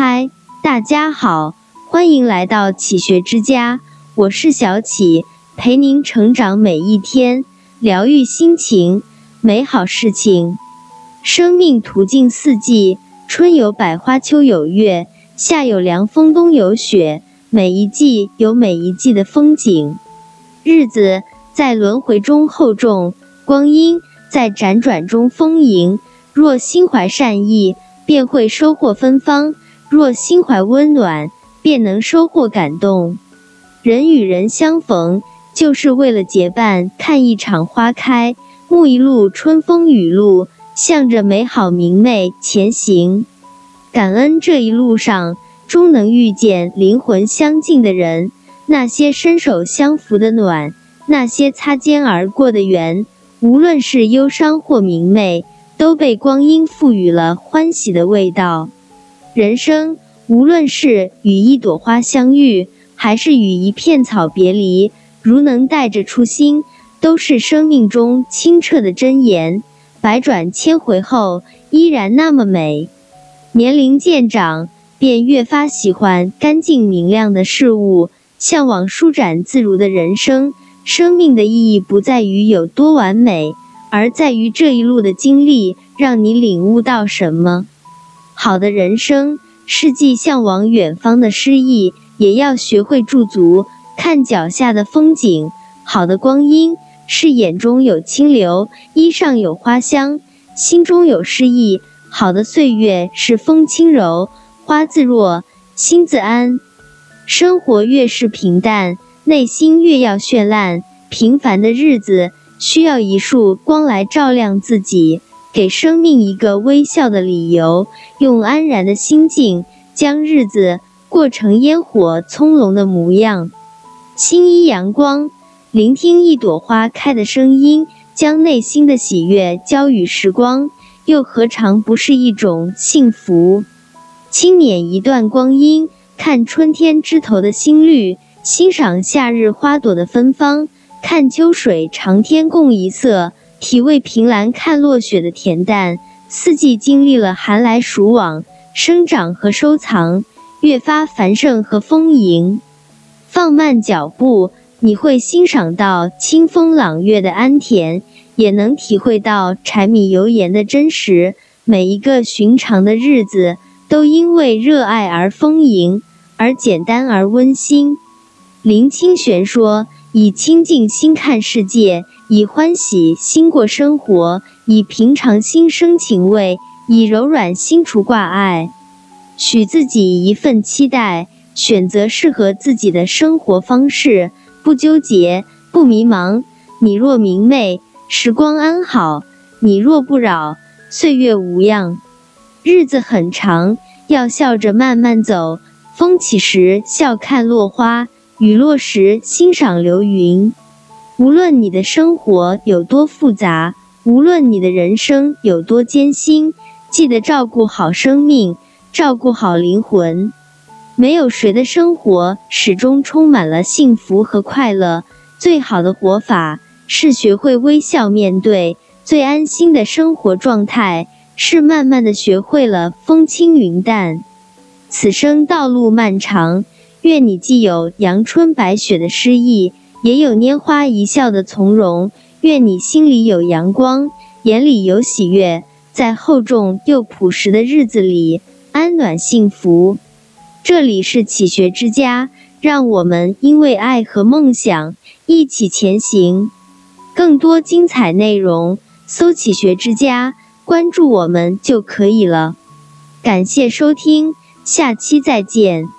嗨，大家好，欢迎来到启学之家，我是小启，陪您成长每一天，疗愈心情，美好事情。生命途径四季，春有百花，秋有月，夏有凉风，冬有雪。每一季有每一季的风景。日子在轮回中厚重，光阴在辗转中丰盈。若心怀善意，便会收获芬芳；若心怀温暖，便能收获感动。人与人相逢，就是为了结伴看一场花开，沐一路春风雨露，向着美好明媚前行。感恩这一路上终能遇见灵魂相近的人，那些伸手相扶的暖，那些擦肩而过的缘，无论是忧伤或明媚。都被光阴赋予了欢喜的味道。人生无论是与一朵花相遇，还是与一片草别离，如能带着初心，都是生命中清澈的真言。百转千回后，依然那么美。年龄渐长，便越发喜欢干净明亮的事物，向往舒展自如的人生。生命的意义不在于有多完美。而在于这一路的经历，让你领悟到什么？好的人生是既向往远方的诗意，也要学会驻足，看脚下的风景。好的光阴是眼中有清流，衣上有花香，心中有诗意。好的岁月是风轻柔，花自若，心自安。生活越是平淡，内心越要绚烂。平凡的日子。需要一束光来照亮自己，给生命一个微笑的理由，用安然的心境将日子过成烟火葱茏的模样。新一阳光，聆听一朵花开的声音，将内心的喜悦交予时光，又何尝不是一种幸福？轻捻一段光阴，看春天枝头的新绿，欣赏夏日花朵的芬芳。看秋水长天共一色，体味凭栏看落雪的恬淡。四季经历了寒来暑往，生长和收藏，越发繁盛和丰盈。放慢脚步，你会欣赏到清风朗月的安恬，也能体会到柴米油盐的真实。每一个寻常的日子，都因为热爱而丰盈，而简单而温馨。林清玄说。以清净心看世界，以欢喜心过生活，以平常心生情味，以柔软心除挂碍。许自己一份期待，选择适合自己的生活方式，不纠结，不迷茫。你若明媚，时光安好；你若不扰，岁月无恙。日子很长，要笑着慢慢走。风起时，笑看落花。雨落时欣赏流云。无论你的生活有多复杂，无论你的人生有多艰辛，记得照顾好生命，照顾好灵魂。没有谁的生活始终充满了幸福和快乐。最好的活法是学会微笑面对。最安心的生活状态是慢慢的学会了风轻云淡。此生道路漫长。愿你既有阳春白雪的诗意，也有拈花一笑的从容。愿你心里有阳光，眼里有喜悦，在厚重又朴实的日子里安暖幸福。这里是启学之家，让我们因为爱和梦想一起前行。更多精彩内容，搜“启学之家”，关注我们就可以了。感谢收听，下期再见。